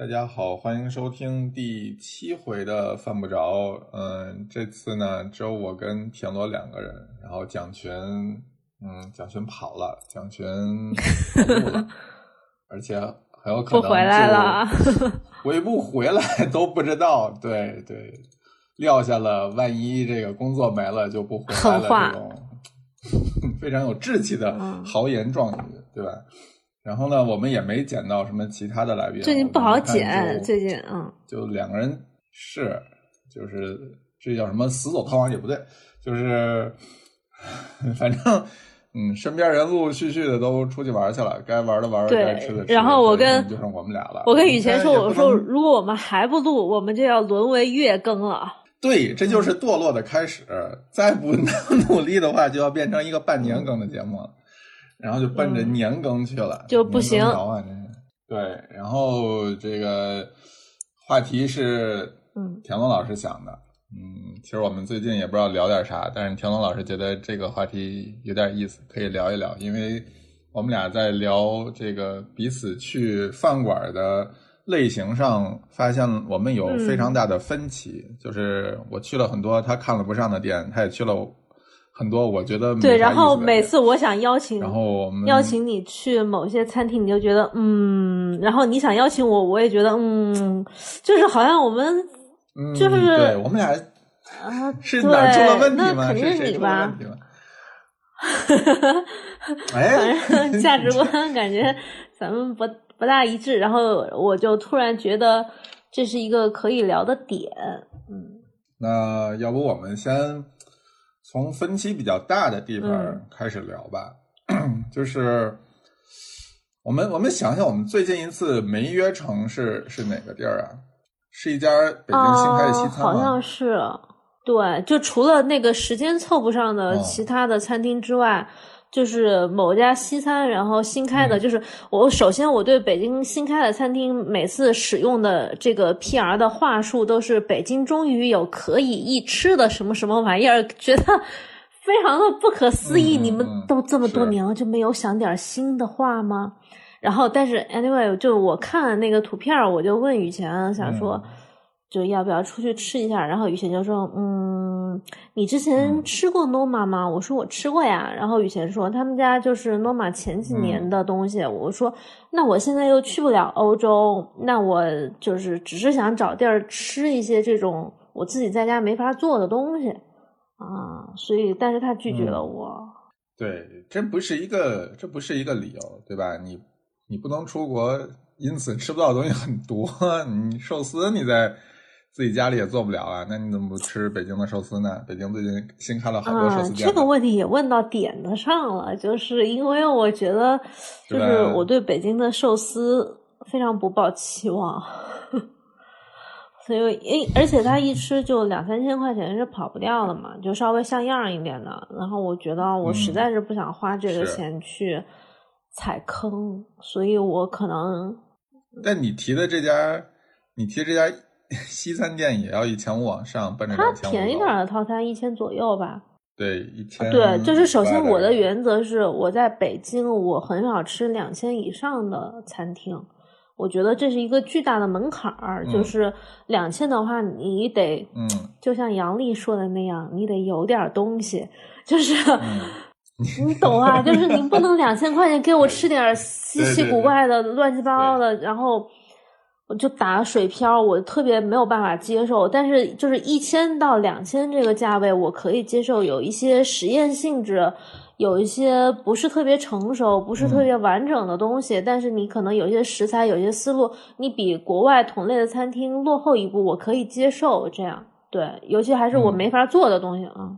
大家好，欢迎收听第七回的犯不着。嗯，这次呢只有我跟田螺两个人，然后蒋群，嗯，蒋群跑了，蒋群跑路了，而且很有可能不回来了，回不回来都不知道。对对，撂下了，万一这个工作没了就不回来了，这种 非常有志气的豪言壮语，对吧？然后呢，我们也没捡到什么其他的来宾。最近不好捡，最近嗯，就两个人是，就是这叫什么死走逃亡也不对，就是 反正嗯，身边人陆陆续续的都出去玩去了，该玩的玩，该吃的吃。然后我跟就剩我们俩了。我跟雨前说，我说如果我们还不录，我们就要沦为月更了。对，这就是堕落的开始。再不 努力的话，就要变成一个半年更的节目了。然后就奔着年更去了，就不行。对，然后这个话题是，嗯，田龙老师想的，嗯，其实我们最近也不知道聊点啥，但是田龙老师觉得这个话题有点意思，可以聊一聊，因为我们俩在聊这个彼此去饭馆的类型上，发现我们有非常大的分歧，就是我去了很多他看了不上的店，他也去了。很多我觉得对，然后每次我想邀请，然后邀请你去某些餐厅，你就觉得嗯，然后你想邀请我，我也觉得嗯，就是好像我们就是对我们俩啊，是哪出了问题吗？肯定是你吧？哎，反正价值 观感觉咱们不不大一致，然后我就突然觉得这是一个可以聊的点，嗯，那要不我们先。从分歧比较大的地方开始聊吧，就是我们我们想想，我们最近一次没约成是是哪个地儿啊？是一家北京新开的西餐吗？好像是，对，就除了那个时间凑不上的其他的餐厅之外。就是某家西餐，然后新开的，就是我首先我对北京新开的餐厅每次使用的这个 PR 的话术都是北京终于有可以一吃的什么什么玩意儿，觉得 非常的不可思议。你们都这么多年了，就没有想点新的话吗？然后，但是 anyway，就我看那个图片，我就问雨前，想说。就要不要出去吃一下？然后雨贤就说：“嗯，你之前吃过 Noma 吗？”我说：“我吃过呀。”然后雨贤说：“他们家就是 Noma 前几年的东西。”我说：“那我现在又去不了欧洲，那我就是只是想找地儿吃一些这种我自己在家没法做的东西啊。”所以，但是他拒绝了我。对，这不是一个，这不是一个理由，对吧？你你不能出国，因此吃不到东西很多。你寿司你在。自己家里也做不了啊，那你怎么不吃北京的寿司呢？北京最近新开了好多寿司店。这个问题也问到点子上了，就是因为我觉得，就是我对北京的寿司非常不抱期望，所以，因而且他一吃就两三千块钱是跑不掉的嘛，就稍微像样一点的。然后我觉得我实在是不想花这个钱去踩坑，所以我可能。但你提的这家，你提这家。西餐店也要一千五往上，奔着它便宜点的套餐一千左右吧。对，一千。对，就是首先我的原则是，我在北京我很少吃两千以上的餐厅，我觉得这是一个巨大的门槛儿。就是两千的话，你得，嗯，就像杨丽说的那样，你得有点东西，就是你懂啊，就是你不能两千块钱给我吃点稀奇古怪的、乱七八糟的，然后。我就打水漂，我特别没有办法接受。但是就是一千到两千这个价位，我可以接受。有一些实验性质，有一些不是特别成熟、不是特别完整的东西。但是你可能有一些食材、有些思路，你比国外同类的餐厅落后一步，我可以接受。这样对，尤其还是我没法做的东西啊。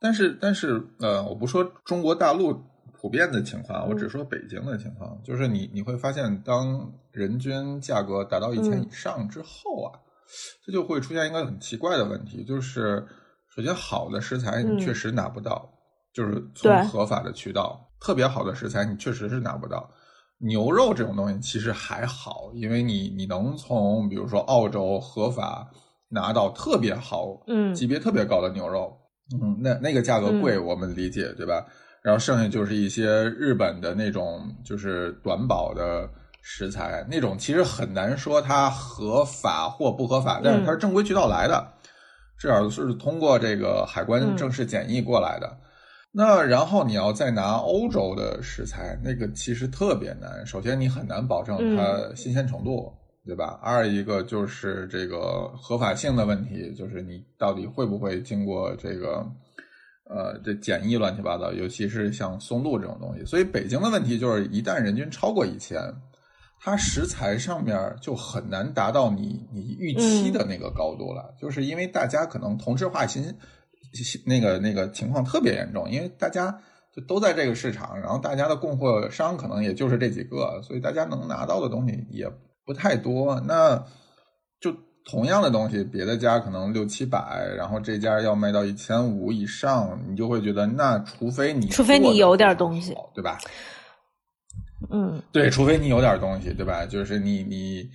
但是，但是，呃，我不说中国大陆。普遍的情况，我只说北京的情况，就是你你会发现，当人均价格达到一千以上之后啊，这就会出现一个很奇怪的问题，就是首先好的食材你确实拿不到，就是从合法的渠道，特别好的食材你确实是拿不到。牛肉这种东西其实还好，因为你你能从比如说澳洲合法拿到特别好、嗯，级别特别高的牛肉，嗯，那那个价格贵，我们理解对吧？然后剩下就是一些日本的那种，就是短保的食材，那种其实很难说它合法或不合法，但是它是正规渠道来的，至少是通过这个海关正式检疫过来的。那然后你要再拿欧洲的食材，那个其实特别难。首先你很难保证它新鲜程度，对吧？二一个就是这个合法性的问题，就是你到底会不会经过这个呃这简易乱七八糟，尤其是像松露这种东西。所以北京的问题就是，一旦人均超过一千，它食材上面就很难达到你你预期的那个高度了，就是因为大家可能同质化新。那个那个情况特别严重，因为大家就都在这个市场，然后大家的供货商可能也就是这几个，所以大家能拿到的东西也不太多。那就同样的东西，别的家可能六七百，然后这家要卖到一千五以上，你就会觉得，那除非你除非你有点东西，对吧？嗯，对，除非你有点东西，对吧？就是你你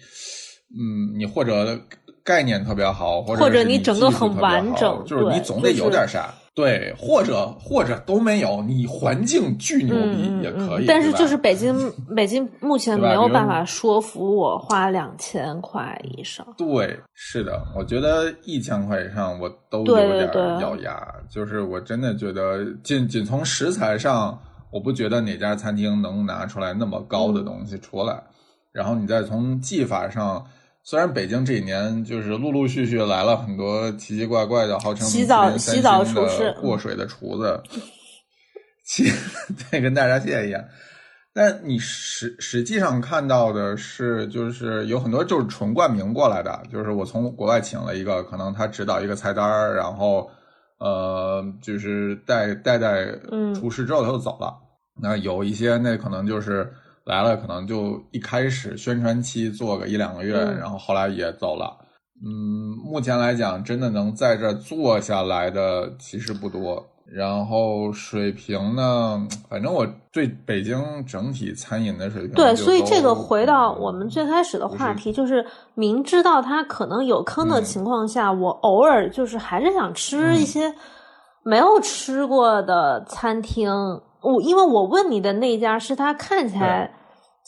嗯，你或者。概念特别好，或者你整个很完整，就是你总得有点啥，对，或者或者都没有，你环境巨牛逼也可以。但是就是北京，北京目前没有办法说服我花两千块以上。对，是的，我觉得一千块以上我都有点咬牙。就是我真的觉得，仅仅从食材上，我不觉得哪家餐厅能拿出来那么高的东西出来。然后你再从技法上。虽然北京这几年就是陆陆续续来了很多奇奇怪怪的号称洗澡洗澡厨师过水的厨子，其 对跟大闸蟹一样，但你实实际上看到的是，就是有很多就是纯冠名过来的，就是我从国外请了一个，可能他指导一个菜单然后呃就是带带带厨师之后他就走了。那有一些那可能就是。来了，可能就一开始宣传期做个一两个月，然后后来也走了。嗯，目前来讲，真的能在这做下来的其实不多。然后水平呢，反正我对北京整体餐饮的水平，对，所以这个回到我们最开始的话题，就是明知道它可能有坑的情况下，我偶尔就是还是想吃一些没有吃过的餐厅。我因为我问你的那家是他看起来。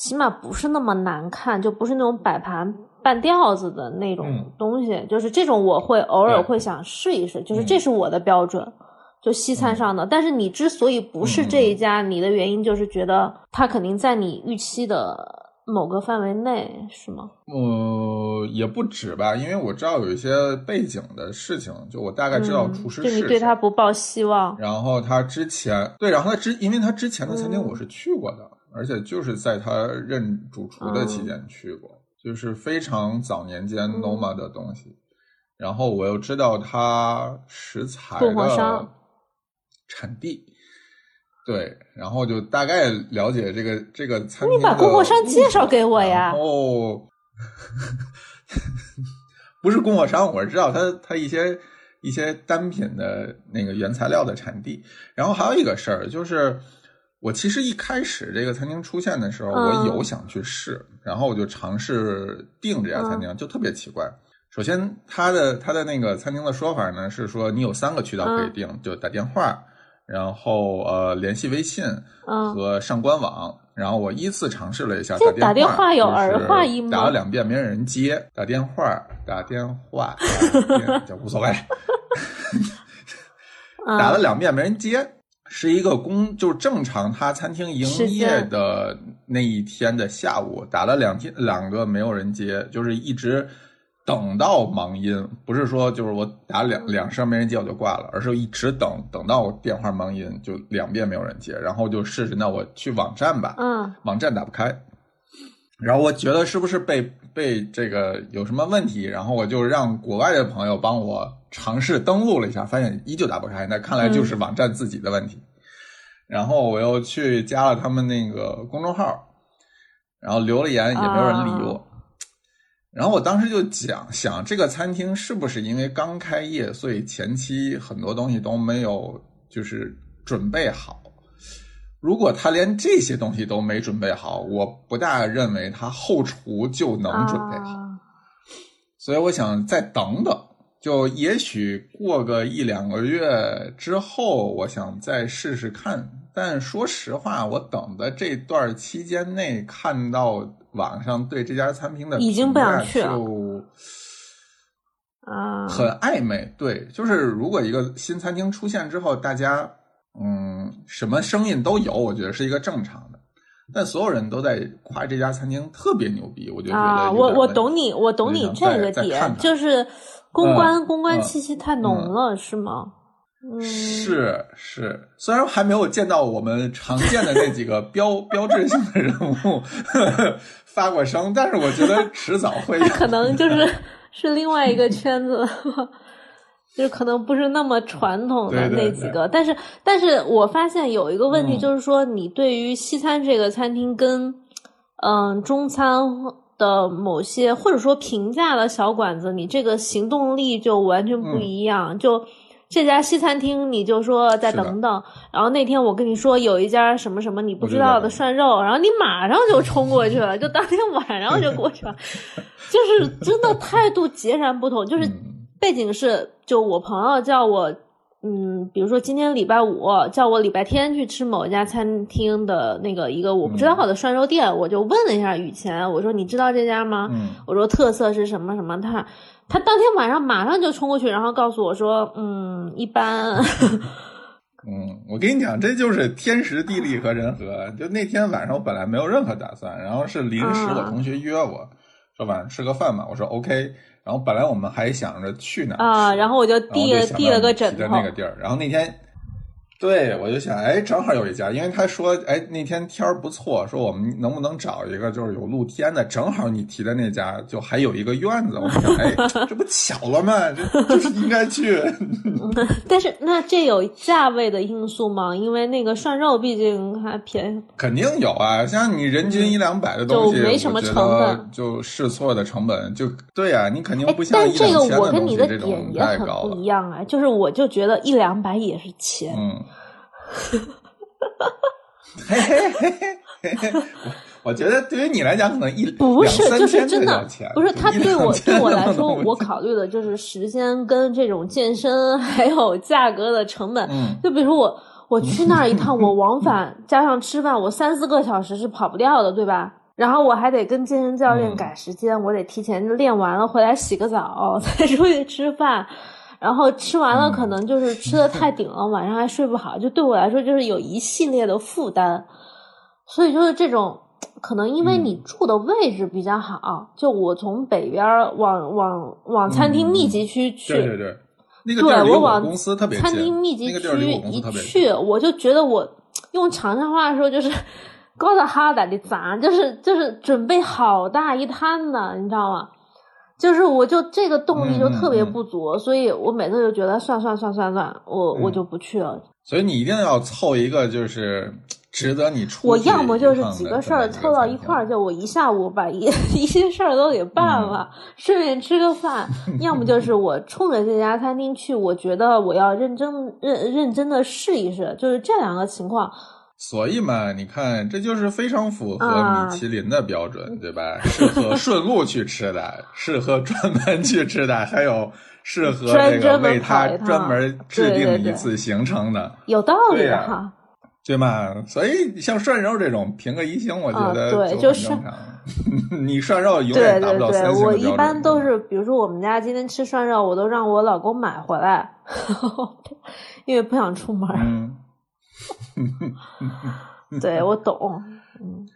起码不是那么难看，就不是那种摆盘半吊子的那种东西，就是这种我会偶尔会想试一试，就是这是我的标准，就西餐上的。但是你之所以不是这一家，你的原因就是觉得它肯定在你预期的某个范围内，是吗？呃，也不止吧，因为我知道有一些背景的事情，就我大概知道厨师是。就你对他不抱希望。然后他之前对，然后他之，因为他之前的餐厅我是去过的。而且就是在他任主厨的期间去过，就是非常早年间 Noma 的东西。然后我又知道他食材的产地，对，然后就大概了解这个这个餐厅。你把供货商介绍给我呀？哦，不是供货商，我是知道他他一些一些单品的那个原材料的产地。然后还有一个事儿就是。我其实一开始这个餐厅出现的时候，我有想去试，然后我就尝试订这家餐厅，就特别奇怪。首先，他的他的那个餐厅的说法呢是说，你有三个渠道可以订，就打电话，然后呃联系微信和上官网。然后我依次尝试了一下打电话，有儿化音吗？打了两遍没人接，打电话打电话 就无所谓，打了两遍没人接。是一个工，就是正常他餐厅营业的那一天的下午，打了两天两个没有人接，就是一直等到忙音，不是说就是我打两两声没人接我就挂了，而是一直等等到我电话忙音，就两遍没有人接，然后就试试那我去网站吧，嗯，网站打不开，然后我觉得是不是被被这个有什么问题，然后我就让国外的朋友帮我。尝试登录了一下，发现依旧打不开，那看来就是网站自己的问题。然后我又去加了他们那个公众号，然后留了言，也没有人理我。然后我当时就讲，想这个餐厅是不是因为刚开业，所以前期很多东西都没有就是准备好。如果他连这些东西都没准备好，我不大认为他后厨就能准备好。所以我想再等等。就也许过个一两个月之后，我想再试试看，但说实话，我等的这段期间内看到网上对这家餐厅的已经不想去了，啊，很暧昧。对，就是如果一个新餐厅出现之后，大家嗯什么声音都有，我觉得是一个正常的。但所有人都在夸这家餐厅特别牛逼，我就觉得啊，我我懂你，我懂你这个点，就是公关公关气息太浓了，是吗？嗯，是是，虽然还没有见到我们常见的那几个标标志性的人物发过声，但是我觉得迟早会。可能就是 是另外一个圈子，就是可能不是那么传统的那几个。但是，但是我发现有一个问题，就是说你对于西餐这个餐厅跟嗯中餐的某些或者说平价的小馆子，你这个行动力就完全不一样，就。这家西餐厅，你就说再等等。然后那天我跟你说有一家什么什么你不知道的涮肉，然后你马上就冲过去了，就当天晚上就过去了，就是真的态度截然不同。就是背景是，就我朋友叫我，嗯，比如说今天礼拜五叫我礼拜天去吃某一家餐厅的那个一个我不知道的涮肉店，我就问了一下雨前，我说你知道这家吗？我说特色是什么什么他。他当天晚上马上就冲过去，然后告诉我说：“嗯，一般。”嗯，我跟你讲，这就是天时地利和人和。就那天晚上，我本来没有任何打算，然后是临时我同学约我说晚上吃个饭嘛，我说 OK。然后本来我们还想着去哪啊，然后我就递了递了个枕头那个地儿，然后那天。对，我就想，哎，正好有一家，因为他说，哎，那天天儿不错，说我们能不能找一个就是有露天的，正好你提的那家就还有一个院子，我想，哎，这不巧了吗？这就是应该去。但是那这有价位的因素吗？因为那个涮肉毕竟还便宜。肯定有啊，像你人均一两百的东西，就没什么成本，就试错的成本就对呀，你肯定不像一两千的东西这种太高了。不一样啊，就是我就觉得一两百也是钱。嗯。嘿嘿嘿嘿嘿嘿，我觉得对于你来讲，可能一不是就是真的不是他对我对我来说，我考虑的就是时间跟这种健身还有价格的成本。就比如说我我去那儿一趟，我往返加上吃饭，我三四个小时是跑不掉的，对吧？然后我还得跟健身教练改时间，我得提前练完了回来洗个澡 再出去吃饭。然后吃完了，可能就是吃的太顶了，晚上还睡不好。就对我来说，就是有一系列的负担。所以就是这种，可能因为你住的位置比较好，就我从北边往往往餐厅密集区去，对对对，那个对我往公司特别餐厅密集区一去，我就觉得我用长沙话说就是 高的哈达的砸，就是就是准备好大一摊呢，你知道吗？就是我就这个动力就特别不足，所以我每次就觉得算算算算算，我我就不去了。所以你一定要凑一个就是值得你出。我要么就是几个事儿凑到一块儿，就我一下午把一 一些事儿都给办了，顺便吃个饭；要么就是我冲着这家餐厅去，我觉得我要认真认认真的试一试，就是这两个情况。所以嘛，你看，这就是非常符合米其林的标准，对吧？适合顺路去吃的，适合专门去吃的，还有适合这个为他专门制定一次行程的，有道理哈，对嘛？所以像涮肉这种评个一星，我觉得对，就是 你涮肉永远达不到三星我一般都是，比如说我们家今天吃涮肉，我都让我老公买回来，因为不想出门。对，我懂。嗯，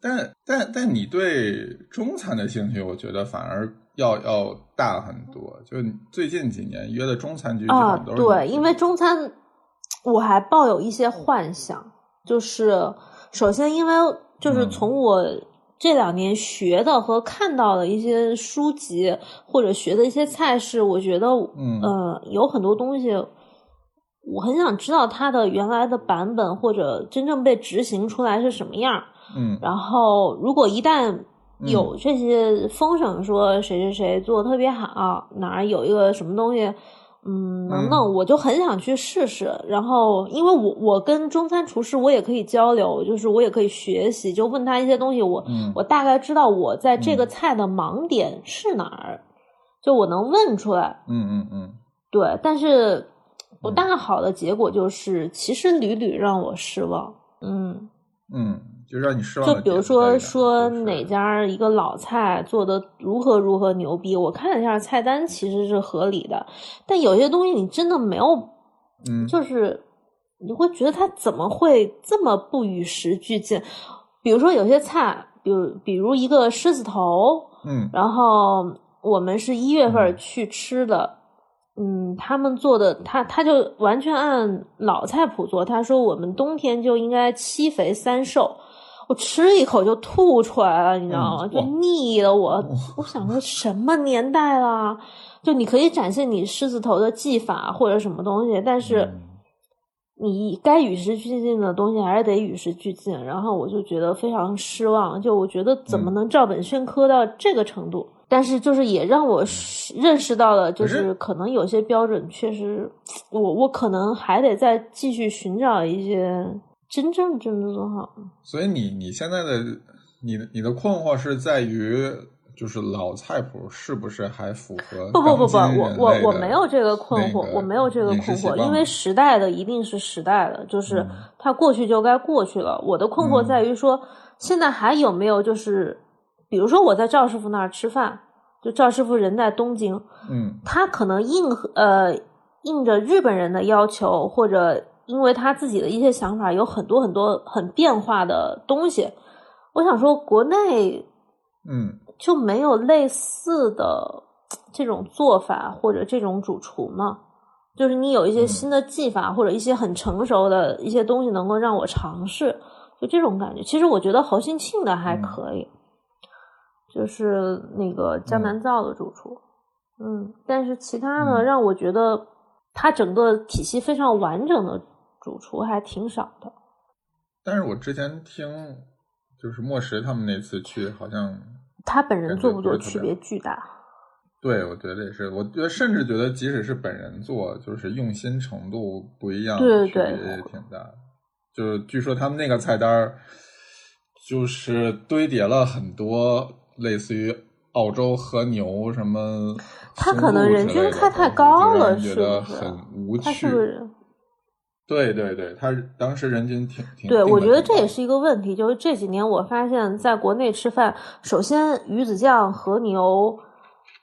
但但但你对中餐的兴趣，我觉得反而要要大很多。就最近几年约的中餐局啊，对，因为中餐我还抱有一些幻想。就是首先，因为就是从我这两年学的和看到的一些书籍或者学的一些菜式，我觉得嗯呃有很多东西。我很想知道它的原来的版本或者真正被执行出来是什么样嗯，然后如果一旦有这些风声说谁谁谁做的特别好，哪儿有一个什么东西，嗯，能弄，我就很想去试试。然后，因为我我跟中餐厨师我也可以交流，就是我也可以学习，就问他一些东西，我我大概知道我在这个菜的盲点是哪儿，就我能问出来。嗯嗯嗯，对，但是。我大好的结果就是，其实屡屡让我失望。嗯嗯，就让你失望。就比如说说哪家一个老菜做的如何如何牛逼，我看了一下菜单，其实是合理的。但有些东西你真的没有，嗯，就是你会觉得它怎么会这么不与时俱进？比如说有些菜，比如比如一个狮子头，嗯，然后我们是一月份去吃的。嗯，他们做的他他就完全按老菜谱做。他说我们冬天就应该七肥三瘦，我吃一口就吐出来了，你知道吗？就腻了我。我想说什么年代了？就你可以展现你狮子头的技法或者什么东西，但是你该与时俱进的东西还是得与时俱进。然后我就觉得非常失望，就我觉得怎么能照本宣科到这个程度？但是，就是也让我认识到了，就是可能有些标准确实，我我可能还得再继续寻找一些真正真的做好。所以，你你现在的你的你的困惑是在于，就是老菜谱是不是还符合？不不不不，我我我没有这个困惑，我没有这个困惑，因为时代的一定是时代的，就是它过去就该过去了。我的困惑在于说，现在还有没有就是。比如说我在赵师傅那儿吃饭，就赵师傅人在东京，嗯，他可能应呃应着日本人的要求，或者因为他自己的一些想法，有很多很多很变化的东西。我想说，国内嗯就没有类似的这种做法或者这种主厨吗？就是你有一些新的技法或者一些很成熟的一些东西能够让我尝试，就这种感觉。其实我觉得侯兴庆的还可以。就是那个江南造的主厨，嗯，但是其他的让我觉得他整个体系非常完整的主厨还挺少的。但是我之前听，就是莫石他们那次去，好像他本人做不做区别巨大。对，我觉得也是。我觉得甚至觉得，即使是本人做，就是用心程度不一样，对对对，也挺大。就是据说他们那个菜单就是堆叠了很多。类似于澳洲和牛什么，他可能人均开太高了，觉得很无趣。他是不是？对对对，他当时人均挺挺。对，我觉得这也是一个问题。就是这几年我发现，在国内吃饭，首先鱼子酱、和牛、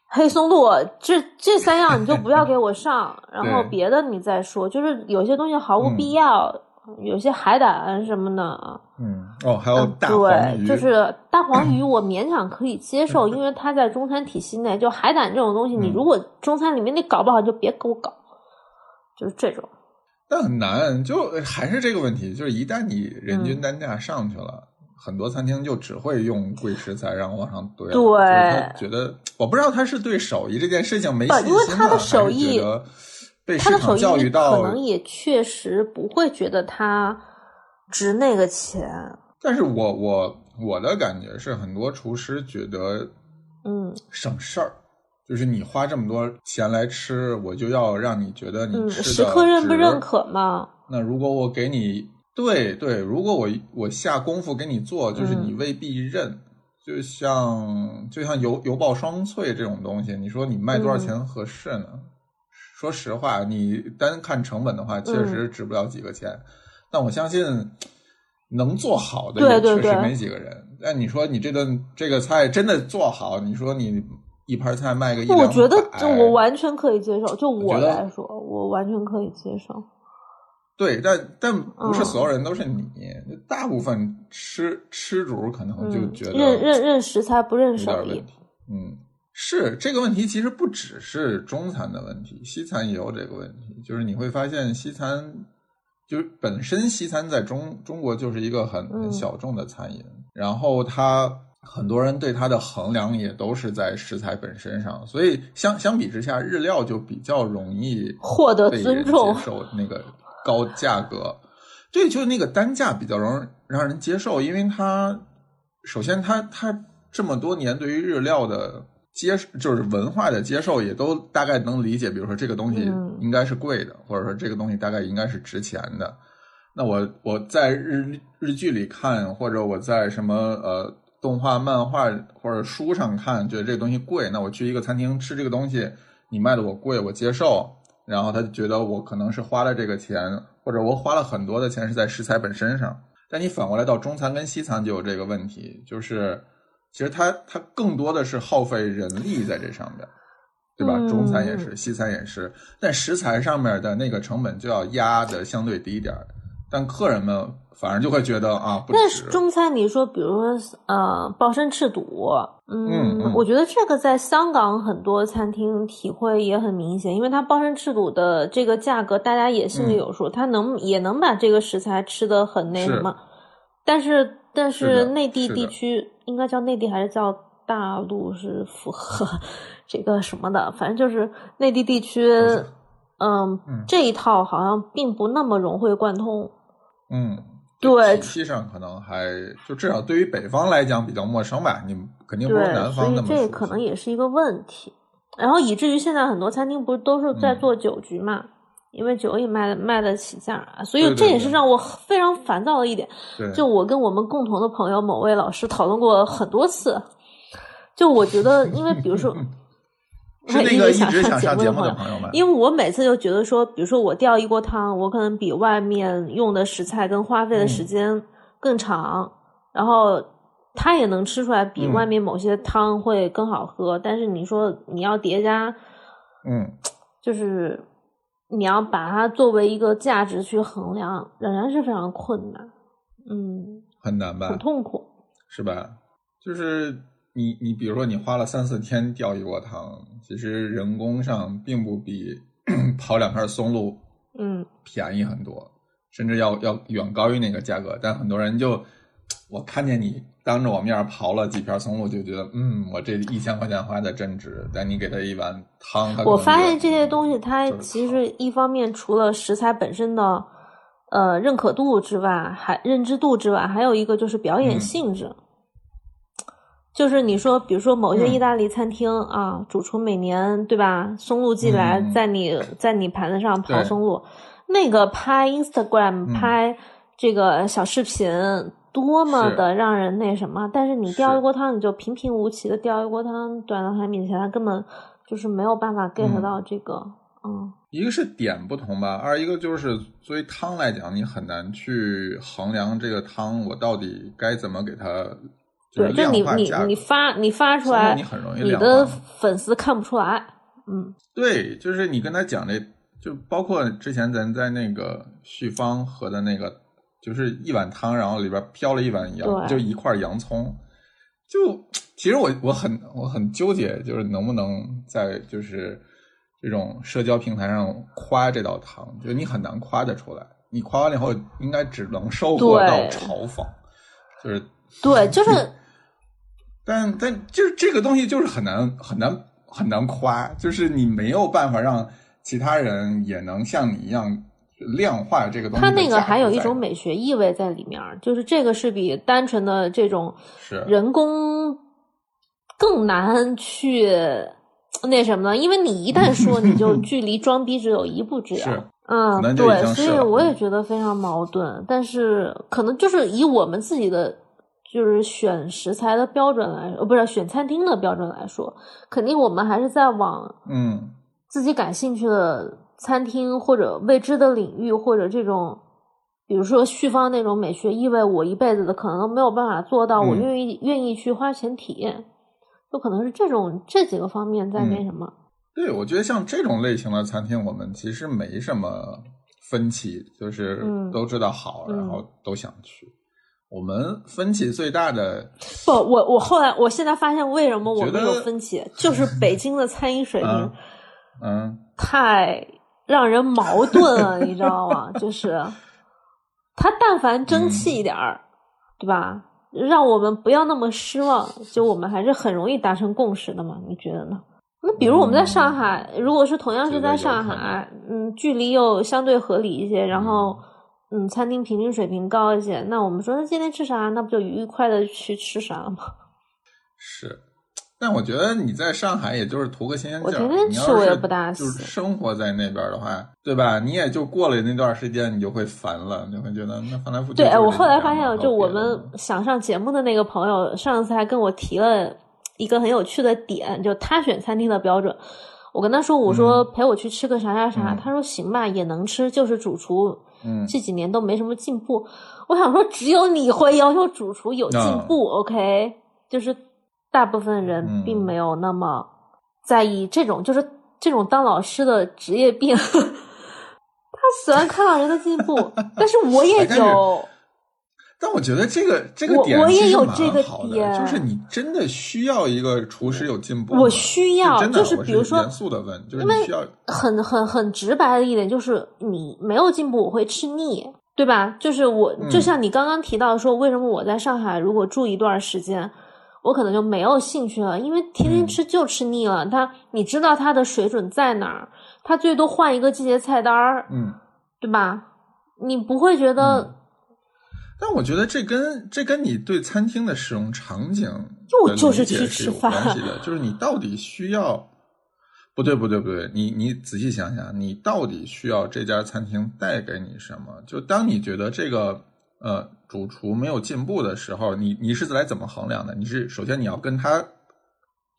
黑松露这这三样你就不要给我上，然后别的你再说。就是有些东西毫无必要。有些海胆什么的，嗯，哦，还有大黄鱼，就是大黄鱼，我勉强可以接受，因为它在中餐体系内。就海胆这种东西，你如果中餐里面你搞不好，就别给我搞，就是这种。但很难，就还是这个问题，就是一旦你人均单价上去了，很多餐厅就只会用贵食材，然后往上堆。对，他觉得我不知道他是对手艺这件事情没信心，因为他的手艺。他的手艺可能也确实不会觉得它值那个钱。但是我我我的感觉是，很多厨师觉得，嗯，省事儿，就是你花这么多钱来吃，我就要让你觉得你吃的食客认不认可嘛？那如果我给你，对对，如果我我下功夫给你做，就是你未必认。就像就像油油爆双脆这种东西，你说你卖多少钱合适呢？说实话，你单看成本的话，确实值不了几个钱。但我相信能做好的也确实没几个人。但你说你这顿这个菜真的做好，你说你一盘菜卖个一我觉得就我完全可以接受。就我来说，我完全可以接受。对，但但不是所有人都是你，大部分吃吃主可能就觉得认认认食材不认手艺。嗯。是这个问题，其实不只是中餐的问题，西餐也有这个问题。就是你会发现，西餐就是本身西餐在中中国就是一个很很小众的餐饮，然后它很多人对它的衡量也都是在食材本身上，所以相相比之下，日料就比较容易 获得尊重，接受那个高价格。对，就是那个单价比较容易让人接受，因为它首先它它这么多年对于日料的。接就是文化的接受，也都大概能理解。比如说，这个东西应该是贵的，或者说这个东西大概应该是值钱的。那我我在日日剧里看，或者我在什么呃动画、漫画或者书上看，觉得这个东西贵，那我去一个餐厅吃这个东西，你卖的我贵，我接受。然后他就觉得我可能是花了这个钱，或者我花了很多的钱是在食材本身上。但你反过来到中餐跟西餐就有这个问题，就是其实它它更多的是耗费人力在这上面，对吧？中餐也是，西餐也是，但食材上面的那个成本就要压的相对低点儿，但客人们。反而就会觉得啊，不但是中餐你说，比如说呃，鲍参翅肚，嗯，我觉得这个在香港很多餐厅体会也很明显，因为它鲍参翅肚的这个价格大家也心里有数，它能也能把这个食材吃的很那什么，但是但是内地地区应该叫内地还是叫大陆是符合这个什么的，反正就是内地地区，嗯，这一套好像并不那么融会贯通，嗯。对，体系上可能还就至少对于北方来讲比较陌生吧，你肯定不如南方那么所以这可能也是一个问题。然后以至于现在很多餐厅不是都是在做酒局嘛，因为酒也卖卖得起价，所以这也是让我非常烦躁的一点。就我跟我们共同的朋友某位老师讨论过很多次，就我觉得，因为比如说。是那个一直想上节目的朋友们，因为我每次就觉得说，比如说我吊一锅汤，我可能比外面用的食材跟花费的时间更长，然后他也能吃出来比外面某些汤会更好喝。但是你说你要叠加，嗯，就是你要把它作为一个价值去衡量，仍然是非常困难，嗯，很难吧？很痛苦，是吧？就是。你你比如说，你花了三四天钓一窝塘，其实人工上并不比 刨两片松露，嗯，便宜很多，甚至要要远高于那个价格。但很多人就，我看见你当着我面刨了几片松露，就觉得，嗯，我这一千块钱花的真值。但你给他一碗汤，我发现这些东西，它其实一方面除了食材本身的呃认可度之外，还认知度之外，还有一个就是表演性质。就是你说，比如说某些意大利餐厅啊，主厨每年对吧，松露寄来，在你在你盘子上刨松露，那个拍 Instagram 拍这个小视频，多么的让人那什么。但是你吊一锅汤，你就平平无奇的吊一锅汤端到他面前，他根本就是没有办法 get 到这个。嗯，一个是点不同吧，二一个就是作为汤来讲，你很难去衡量这个汤我到底该怎么给它。对，就你你你发你发出来，你很容易你的粉丝看不出来。嗯，对，就是你跟他讲这，就包括之前咱在那个旭芳喝的那个，就是一碗汤，然后里边飘了一碗洋，就一块洋葱。就其实我我很我很纠结，就是能不能在就是这种社交平台上夸这道汤，就你很难夸得出来。你夸完了以后，应该只能收获到嘲讽，就是对，就是。但但就是这个东西就是很难很难很难夸，就是你没有办法让其他人也能像你一样量化这个东西。它那个还有一种美学意味在里面，就是这个是比单纯的这种人工更难去那什么呢？因为你一旦说，你就距离装逼只有一步之遥。嗯，对，所以我也觉得非常矛盾。但是可能就是以我们自己的。就是选食材的标准来，呃，不是选餐厅的标准来说，肯定我们还是在往嗯自己感兴趣的餐厅或者未知的领域，或者这种，比如说旭芳那种美学意味，我一辈子的可能都没有办法做到，我愿意愿意去花钱体验，有可能是这种这几个方面在那什么。对，我觉得像这种类型的餐厅，我们其实没什么分歧，就是都知道好，然后都想去。我们分歧最大的不，我我后来我现在发现为什么我们有分歧，就是北京的餐饮水平，嗯，太让人矛盾啊，你知道吗？就是他但凡争气一点儿，对吧？让我们不要那么失望，就我们还是很容易达成共识的嘛？你觉得呢？那比如我们在上海，如果是同样是在上海，嗯，距离又相对合理一些，然后。嗯，餐厅平均水平高一些，那我们说，那今天吃啥？那不就愉快的去吃啥了吗？是，但我觉得你在上海，也就是图个新鲜劲儿。我天天吃，我也不大就是生活在那边的话，对吧？你也就过了那段时间，你就会烦了，你会觉得那翻来覆去。对，我后来发现，就我们想上节目的那个朋友，上次还跟我提了一个很有趣的点，就他选餐厅的标准。我跟他说，我说陪我去吃个啥啥啥，他说行吧，也能吃，就是主厨，嗯，这几年都没什么进步。我想说，只有你会要求主厨有进步，OK，就是大部分人并没有那么在意这种，就是这种当老师的职业病。他喜欢看到人的进步，但是我也 有。但我觉得这个这个点我也有这个点，就是你真的需要一个厨师有进步。我需要，就是比如说严肃的问，就是需要很很很直白的一点，就是你没有进步，我会吃腻，对吧？就是我就像你刚刚提到说，为什么我在上海如果住一段时间，我可能就没有兴趣了，因为天天吃就吃腻了。他你知道他的水准在哪儿？他最多换一个季节菜单儿，嗯，对吧？你不会觉得？但我觉得这跟这跟你对餐厅的使用场景又就是去吃饭的，就是你到底需要不对不对不对，你你仔细想想，你到底需要这家餐厅带给你什么？就当你觉得这个呃主厨没有进步的时候，你你是来怎么衡量的？你是首先你要跟他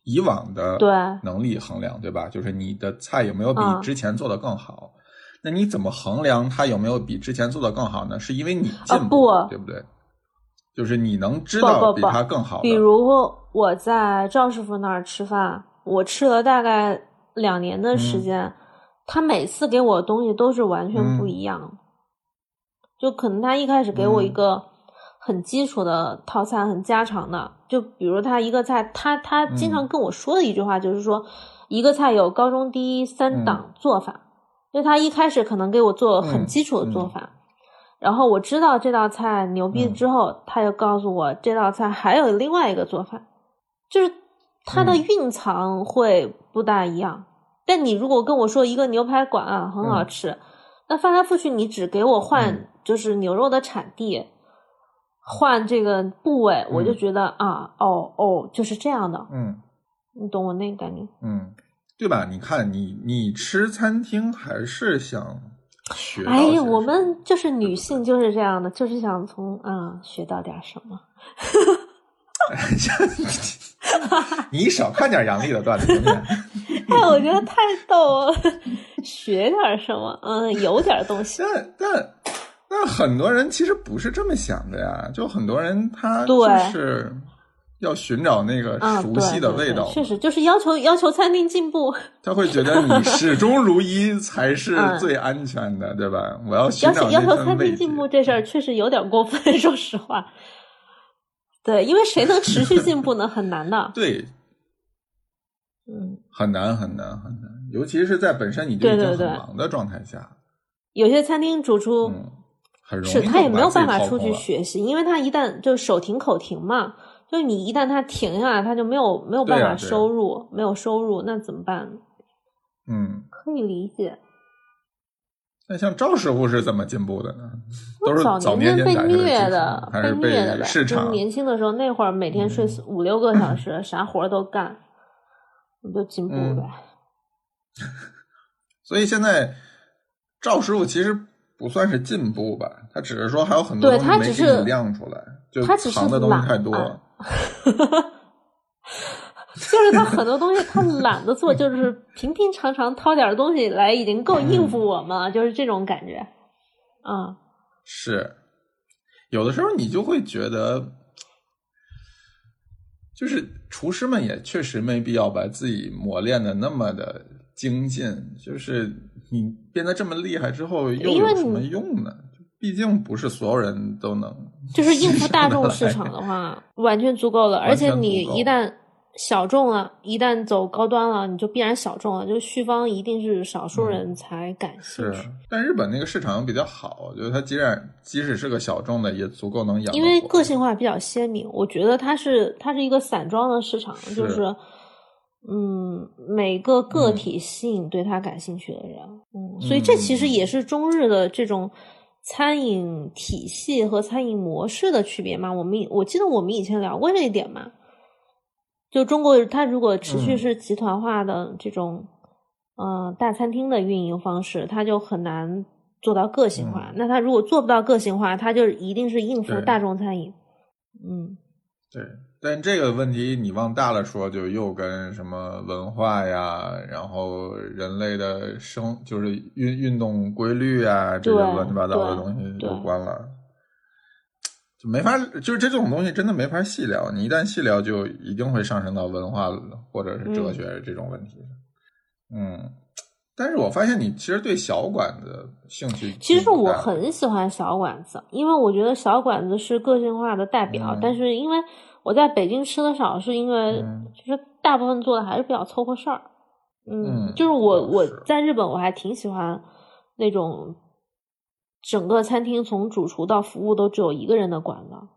以往的对能力衡量，对吧？就是你的菜有没有比之前做的更好？那你怎么衡量他有没有比之前做的更好呢？是因为你进步，对不对？就是你能知道比他更好。比如我在赵师傅那儿吃饭，我吃了大概两年的时间，他每次给我的东西都是完全不一样。就可能他一开始给我一个很基础的套餐，很家常的。就比如他一个菜，他他经常跟我说的一句话就是说，一个菜有高中低三档做法。就他一开始可能给我做很基础的做法，然后我知道这道菜牛逼之后，他又告诉我这道菜还有另外一个做法，就是它的蕴藏会不大一样。但你如果跟我说一个牛排馆啊很好吃，那翻来覆去你只给我换就是牛肉的产地，换这个部位，我就觉得啊哦哦就是这样的，嗯，你懂我那个感觉，嗯。对吧？你看，你你吃餐厅还是想学？哎呀，我们就是女性就是这样的，就是想从啊学到点什么。你少看点杨笠的段子？哎，我觉得太逗了，学点什么？嗯，有点东西。但但但很多人其实不是这么想的呀，就很多人他就是。要寻找那个熟悉的味道，确实就是要求要求餐厅进步。他会觉得你始终如一才是最安全的，对吧？我要寻找要求餐厅进步这事儿确实有点过分，说实话。对，因为谁能持续进步呢？很难的。对，嗯，很难很难很难，尤其是在本身你就已经很忙的状态下。有些餐厅主厨很容易，是他也没有办法出去学习，因为他一旦就手停口停嘛。就是你一旦他停下来，他就没有没有办法收入，没有收入，那怎么办？嗯，可以理解。那像赵师傅是怎么进步的呢？都是早年间被虐的，被虐的呗。就年轻的时候，那会儿每天睡五六个小时，啥活都干，你就进步呗。所以现在赵师傅其实不算是进步吧，他只是说还有很多东西没给你亮出来，就藏的东西太多。就是他很多东西他懒得做，就是平平常常掏点东西来已经够应付我们了，就是这种感觉。啊，是有的时候你就会觉得，就是厨师们也确实没必要把自己磨练的那么的精进。就是你变得这么厉害之后，又有什么用呢？毕竟不是所有人都能，就是应付大众市场的话，完全足够了。而且你一旦小众了，一旦走高端了，你就必然小众了。就旭方一定是少数人才感兴趣。但日本那个市场比较好，我觉得它既然即使是个小众的，也足够能养。因为个性化比较鲜明，我觉得它是它是一个散装的市场，就是嗯，每个个体吸引对它感兴趣的人，嗯，所以这其实也是中日的这种。餐饮体系和餐饮模式的区别嘛？我们我记得我们以前聊过这一点嘛。就中国，它如果持续是集团化的这种，呃，大餐厅的运营方式，它就很难做到个性化。那它如果做不到个性化，它就一定是应付大众餐饮。嗯，对。但这个问题你往大了说，就又跟什么文化呀，然后人类的生就是运运动规律啊，这些乱七八糟的东西有关了。就没法，就是这种东西真的没法细聊。你一旦细聊，就一定会上升到文化或者是哲学这种问题。嗯。但是我发现你其实对小馆子兴趣。其实我很喜欢小馆子，因为我觉得小馆子是个性化的代表。但是因为我在北京吃的少，是因为其实大部分做的还是比较凑合事儿。嗯，就是我我在日本我还挺喜欢那种整个餐厅从主厨到服务都只有一个人的管了。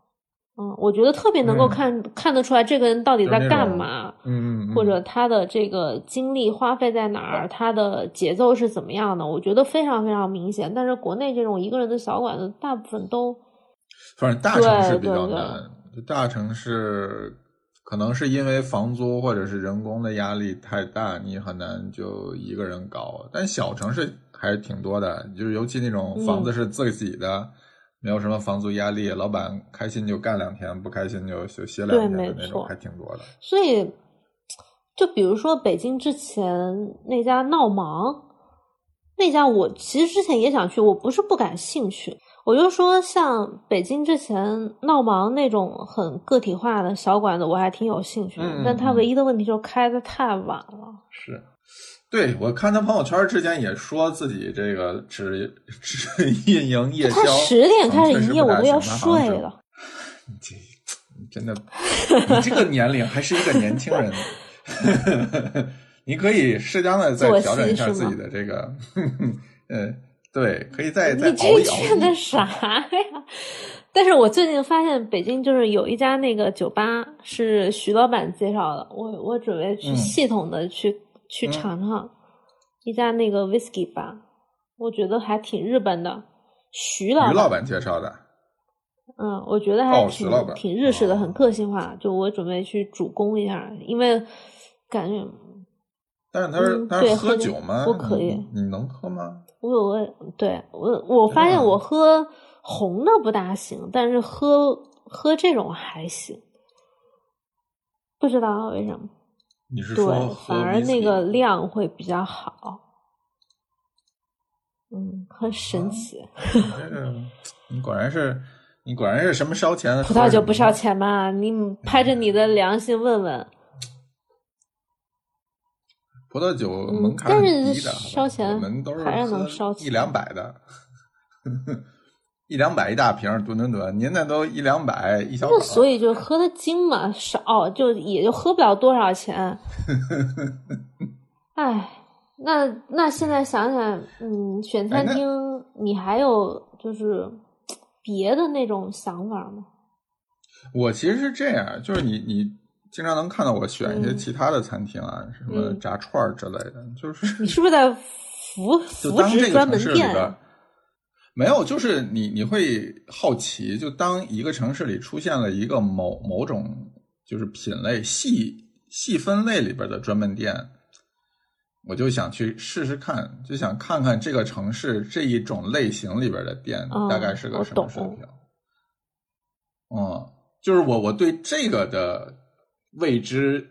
嗯，我觉得特别能够看看得出来这个人到底在干嘛，嗯，或者他的这个精力花费在哪儿，他的节奏是怎么样的，我觉得非常非常明显。但是国内这种一个人的小馆子，大部分都，反正大城市比较难，就大城市可能是因为房租或者是人工的压力太大，你很难就一个人搞。但小城市还是挺多的，就是尤其那种房子是自己的。没有什么房租压力，老板开心就干两天，不开心就就歇两天的那种，还挺多的。所以，就比如说北京之前那家闹忙，那家我其实之前也想去，我不是不感兴趣，我就说像北京之前闹忙那种很个体化的小馆子，我还挺有兴趣。嗯，但他唯一的问题就是开的太晚了。是。对，我看他朋友圈之前也说自己这个只只运营夜宵，他十点开始营业，我都要睡了。你这真的，你这个年龄还是一个年轻人，你可以适当的再调整一下自己的这个，嗯，对，可以再再熬一熬。你这啥呀？但是我最近发现北京就是有一家那个酒吧是徐老板介绍的，我我准备去系统的去。去尝尝一家那个 whisky 吧，我觉得还挺日本的。徐老徐老板介绍的，嗯，我觉得还挺挺日式的，很个性化。就我准备去主攻一下，因为感觉。但是他是他是喝酒吗？我可以，你能喝吗？我我对我我发现我喝红的不大行，但是喝喝这种还行，不知道为什么。你是说，反而那个量会比较好，嗯，很神奇。你果然是，你果然是什么烧钱的？葡萄酒不烧钱吗？你拍着你的良心问问。葡萄酒门槛很低的，烧钱，还是能烧钱一两百的。一两百一大瓶，吨吨吨，您那都一两百一小。那所以就喝的精嘛，少就也就喝不了多少钱。哎，那那现在想想，嗯，选餐厅你还有就是别的那种想法吗？我其实是这样，就是你你经常能看到我选一些其他的餐厅啊，什么炸串之类的，就是你是不是在 扶扶持专门店？没有，就是你你会好奇，就当一个城市里出现了一个某某种就是品类细细分类里边的专门店，我就想去试试看，就想看看这个城市这一种类型里边的店大概是个什么水平。嗯，就是我我对这个的未知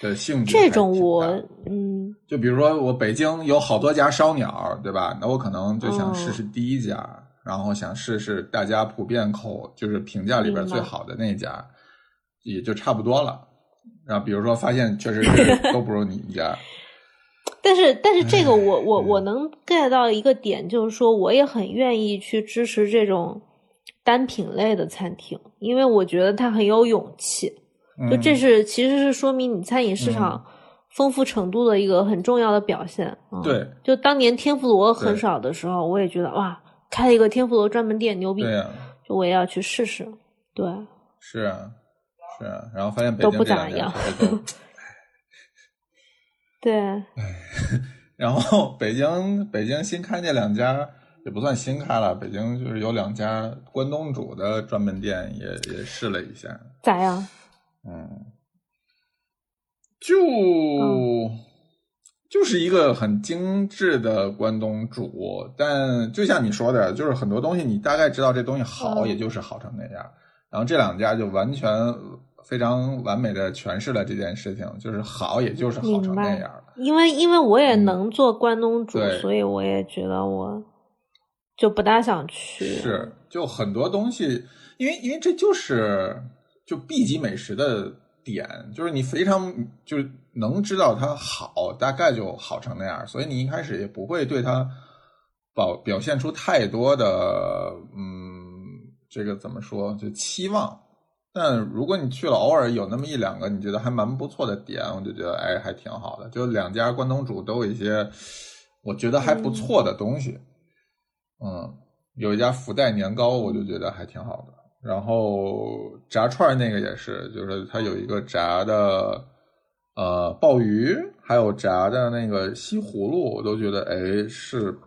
的兴趣，这种我嗯。就比如说，我北京有好多家烧鸟，对吧？那我可能就想试试第一家，然后想试试大家普遍口就是评价里边最好的那家，也就差不多了。然后比如说发现确实是 都不如你们家，但是但是这个我我我能 get 到一个点，就是说我也很愿意去支持这种单品类的餐厅，因为我觉得它很有勇气。就这是其实是说明你餐饮市场。丰富程度的一个很重要的表现。对，就当年天妇罗很少的时候，我也觉得哇，开一个天妇罗专门店牛逼。对呀，就我也要去试试。对，是啊，是啊，然后发现都不咋样。对。哎，然后北京北京新开那两家也不算新开了，北京就是有两家关东煮的专门店，也也试了一下。咋样？嗯。就就是一个很精致的关东煮，但就像你说的，就是很多东西你大概知道这东西好，也就是好成那样。然后这两家就完全非常完美的诠释了这件事情，就是好，也就是好成那样了。因为因为我也能做关东煮，所以我也觉得我就不大想去。是，就很多东西，因为因为这就是就 B 级美食的点，就是你非常就是能知道它好，大概就好成那样，所以你一开始也不会对它表表现出太多的嗯，这个怎么说就期望。但如果你去了，偶尔有那么一两个你觉得还蛮不错的点，我就觉得哎，还挺好的。就两家关东煮都有一些我觉得还不错的东西。嗯，有一家福袋年糕，我就觉得还挺好的。然后炸串那个也是，就是它有一个炸的呃鲍鱼，还有炸的那个西葫芦，我都觉得哎是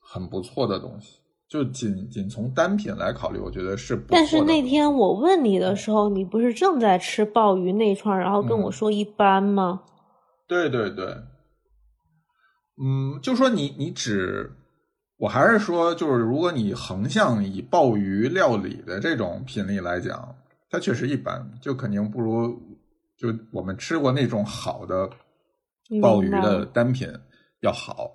很不错的东西。就仅仅从单品来考虑，我觉得是不。但是那天我问你的时候，你不是正在吃鲍鱼那串，然后跟我说一般吗？对对对，嗯，就说你你只，我还是说，就是如果你横向以鲍鱼料理的这种品类来讲，它确实一般，就肯定不如就我们吃过那种好的鲍鱼的单品要好，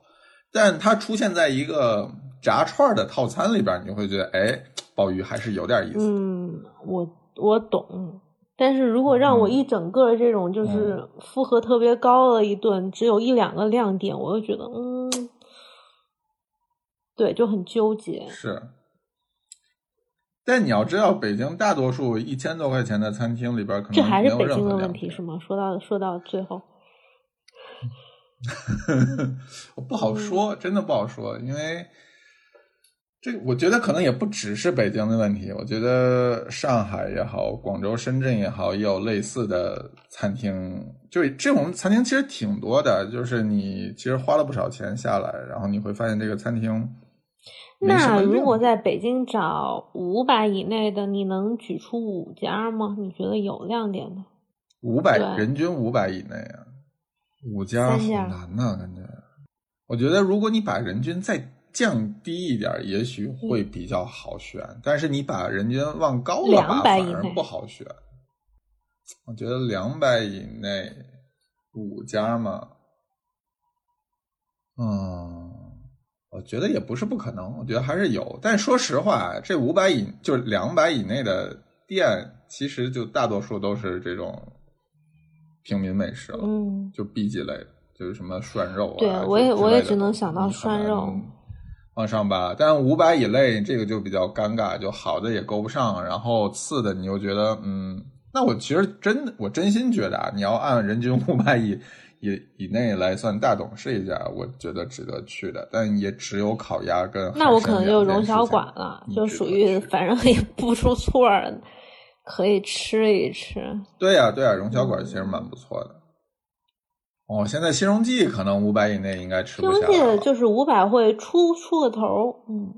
但它出现在一个。炸串的套餐里边，你会觉得，哎，鲍鱼还是有点意思。嗯，我我懂，但是如果让我一整个这种就是负荷特别高的一顿，只有一两个亮点，我就觉得，嗯，对，就很纠结。是，但你要知道，北京大多数一千多块钱的餐厅里边，可能这还是北京的问题是吗？说到说到最后，我不好说，真的不好说，因为。这我觉得可能也不只是北京的问题，我觉得上海也好，广州、深圳也好，也有类似的餐厅。就这种餐厅其实挺多的，就是你其实花了不少钱下来，然后你会发现这个餐厅。那如果在北京找五百以内的，你能举出五家吗？你觉得有亮点的？五百人均五百以内啊，五家好难呐，感觉。我觉得如果你把人均再。降低一点，也许会比较好选，但是你把人均往高了拔，反而不好选。我觉得两百以内五家嘛，嗯，我觉得也不是不可能，我觉得还是有。但说实话，这五百以就是两百以内的店，其实就大多数都是这种平民美食了，嗯，就 B 级类的，就是什么涮肉啊。对，我也我也只能想到涮肉。往上吧，但五百以内这个就比较尴尬，就好的也够不上，然后次的你又觉得，嗯，那我其实真我真心觉得啊，你要按人均五百以以以内来算大董是一家，我觉得值得去的，但也只有烤鸭跟那我可能就荣小馆了，就属于 反正也不出错，可以吃一吃。对呀对呀，荣小馆其实蛮不错的。哦，现在新荣记可能五百以内应该吃不下。新荣记就是五百会出出个头，嗯，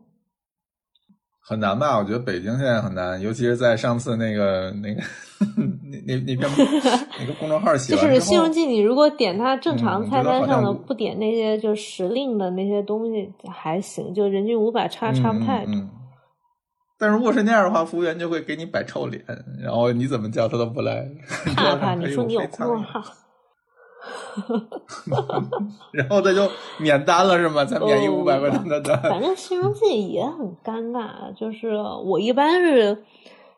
很难吧？我觉得北京现在很难，尤其是在上次那个那个 那那那篇 那个公众号写就是西荣记，你如果点它正常菜单上的，不点那些就时令的那些东西还行，就人均五百差差不太多。但是如果是那样的话，服务员就会给你摆臭脸，然后你怎么叫他都不来。怕怕，你说你有公众号。然后他就免单了是吗？才免一五百块钱的单。反正形容自己也很尴尬，就是我一般是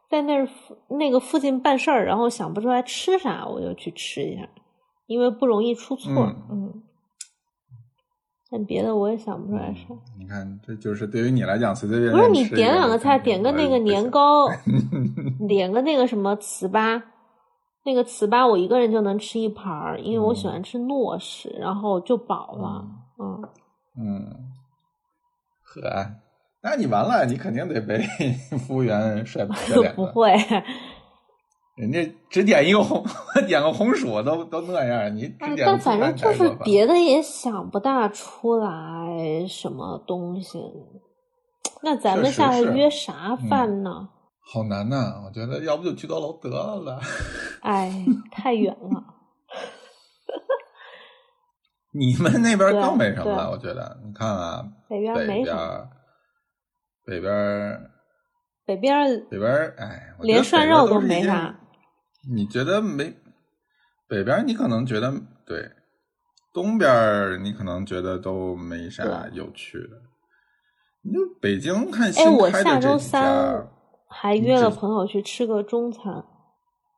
在那那个附近办事儿，然后想不出来吃啥，我就去吃一下，因为不容易出错。嗯。但别的我也想不出来啥。你看，这就是对于你来讲随随便便。不是你点两个菜，点个那个年糕，点个那个什么糍粑。那个糍粑我一个人就能吃一盘儿，因为我喜欢吃糯食，然后就饱了。嗯嗯，呵，那你完了，你肯定得被 服务员甩白脸。不会，人家只点一个红，点个红薯都都那样，你只点。但反正就是别的也想不大出来什么东西。那咱们下次约啥饭呢？好难呐！我觉得要不就去高楼得了。哎，太远了。你们那边更没什么了，我觉得。你看啊，北边没什么。北边，北边，北边，哎，连涮肉都没啥。你觉得没北边？你可能觉得对，东边你可能觉得都没啥有趣的。你就北京看新开的这几家，还约了朋友去吃个中餐，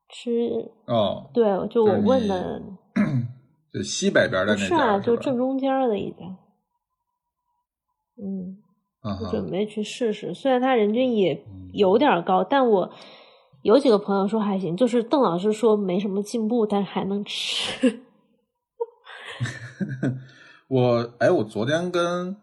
吃哦，对，就我问的，就西北边的那家是啊，就正中间的一家，嗯，我准备去试试。虽然他人均也有点高，但我有几个朋友说还行，就是邓老师说没什么进步，但是还能吃。我哎，我昨天跟。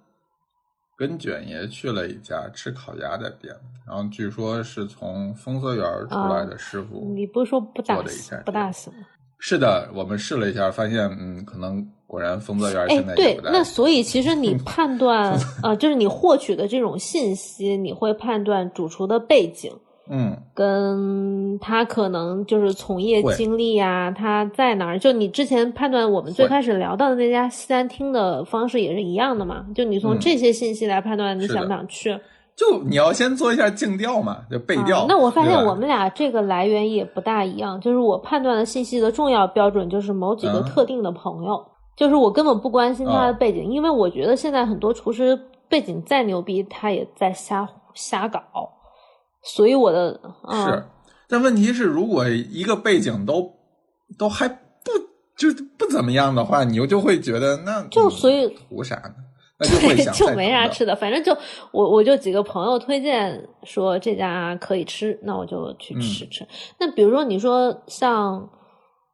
跟卷爷去了一家吃烤鸭的店，然后据说是从丰泽园出来的师傅，你不是说不大不大死吗？是的，我们试了一下，发现嗯，可能果然丰泽园现在对，那所以其实你判断啊，就是你获取的这种信息，你会判断主厨的背景。嗯，跟他可能就是从业经历呀，他在哪儿？就你之前判断我们最开始聊到的那家西餐厅的方式也是一样的嘛？就你从这些信息来判断你想不想去？就你要先做一下尽调嘛，就背调。那我发现我们俩这个来源也不大一样。就是我判断的信息的重要标准就是某几个特定的朋友，就是我根本不关心他的背景，因为我觉得现在很多厨师背景再牛逼，他也在瞎瞎搞。所以我的是，但问题是，如果一个背景都都还不就不怎么样的话，你又就会觉得那就所以图啥呢？那 就会想就没啥吃的，反正就我我就几个朋友推荐说这家可以吃，那我就去吃吃。那比如说你说像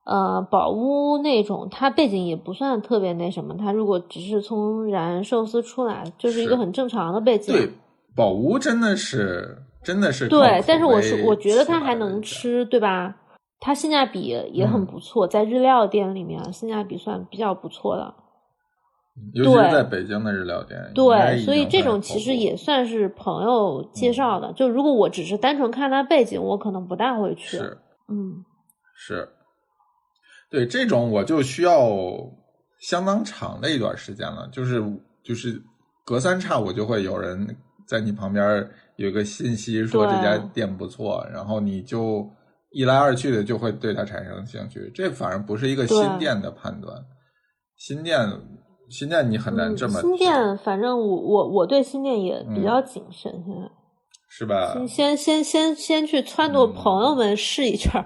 呃宝屋那种，它背景也不算特别那什么，它如果只是从燃寿司出来，就是一个很正常的背景。对，宝屋真的是。真的是对，但是我是我觉得它还能吃，对吧？它性价比也很不错，在日料店里面性价比算比较不错的。尤其是在北京的日料店，对，所以这种其实也算是朋友介绍的。就如果我只是单纯看它背景，我可能不大会去。是，嗯，是，对这种我就需要相当长的一段时间了，就是就是隔三差五就会有人在你旁边。有个信息说这家店不错，然后你就一来二去的就会对它产生兴趣。这反而不是一个新店的判断，新店新店你很难这么。新店反正我我我对新店也比较谨慎，现在是吧？先先先先去撺掇朋友们试一圈，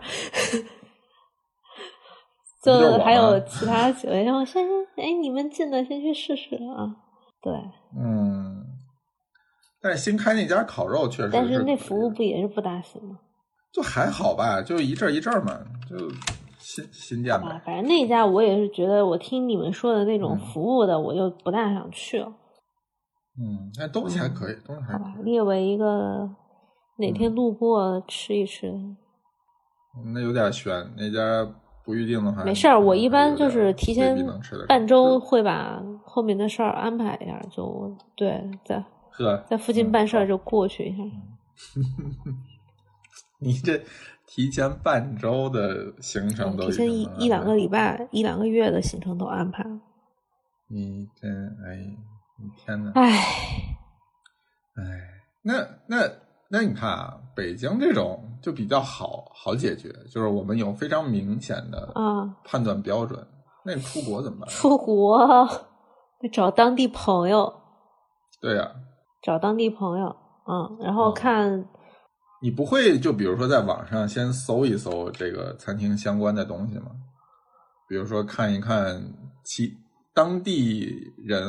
就还有其他几位，然后先哎你们进的先去试试啊，对，嗯。但是新开那家烤肉确实，但是那服务不也是不大行吗？就还好吧，就一阵一阵嘛，就新新店吧。反正那家我也是觉得，我听你们说的那种服务的，我就不大想去了。嗯，那东西还可以，东西还好吧，列为一个哪天路过吃一吃。那有点悬，那家不预定的话，没事儿。我一般就是提前半周会把后面的事儿安排一下，就对在。在附近办事儿就过去一下。你这提前半周的行程都提前一一两个礼拜、一两个月的行程都安排了。你真哎，你天呐。哎哎，那那那你看啊，北京这种就比较好好解决，就是我们有非常明显的啊判断标准。那你出国怎么办？出国 得找当地朋友。对呀。找当地朋友，嗯，然后看。你不会就比如说在网上先搜一搜这个餐厅相关的东西吗？比如说看一看其当地人，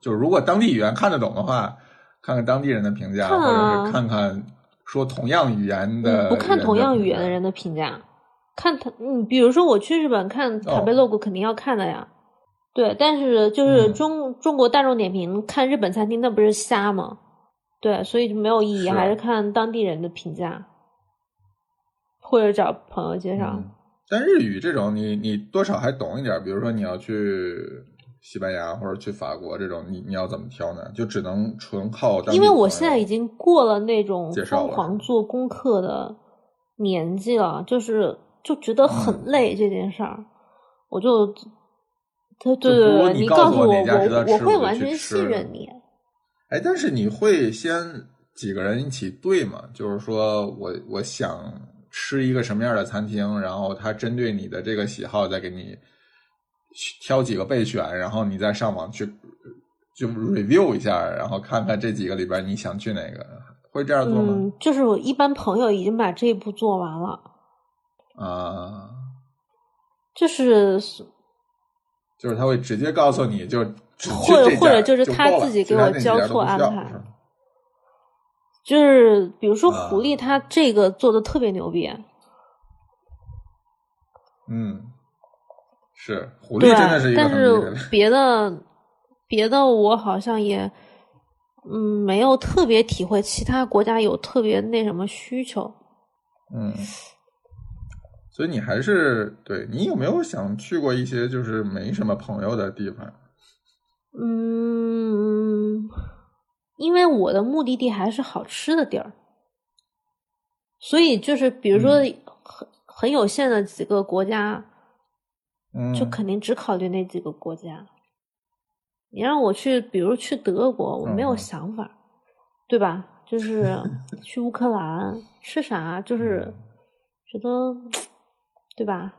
就是如果当地语言看得懂的话，看看当地人的评价，或者是看看说同样语言的。不看同样语言的人的评价，看他，嗯，比如说我去日本看塔贝 logo，肯定要看的呀。对，但是就是中中国大众点评看日本餐厅，那不是瞎吗？对，所以就没有意义，还是看当地人的评价，或者找朋友介绍。但日语这种，你你多少还懂一点。比如说你要去西班牙或者去法国这种，你你要怎么挑呢？就只能纯靠。因为我现在已经过了那种疯狂做功课的年纪了，就是就觉得很累这件事儿，我就。对对对，你告诉我，我我会完全信任你。哎，但是你会先几个人一起对吗？就是说我我想吃一个什么样的餐厅，然后他针对你的这个喜好再给你挑几个备选，然后你再上网去就 review 一下，然后看看这几个里边你想去哪个，会这样做吗？嗯，就是我一般朋友已经把这一步做完了啊，就是就是他会直接告诉你就或者或者就是他自己给我交错安排。就是比如说狐狸，它这个做的特别牛逼。嗯，是狐狸真的是一个但是别的别的我好像也嗯没有特别体会，其他国家有特别那什么需求。嗯，所以你还是对你有没有想去过一些就是没什么朋友的地方？嗯。因为我的目的地还是好吃的地儿，所以就是比如说很很有限的几个国家，嗯，就肯定只考虑那几个国家。你让我去，比如去德国，我没有想法，对吧？就是 去乌克兰吃啥，就是觉得，对吧？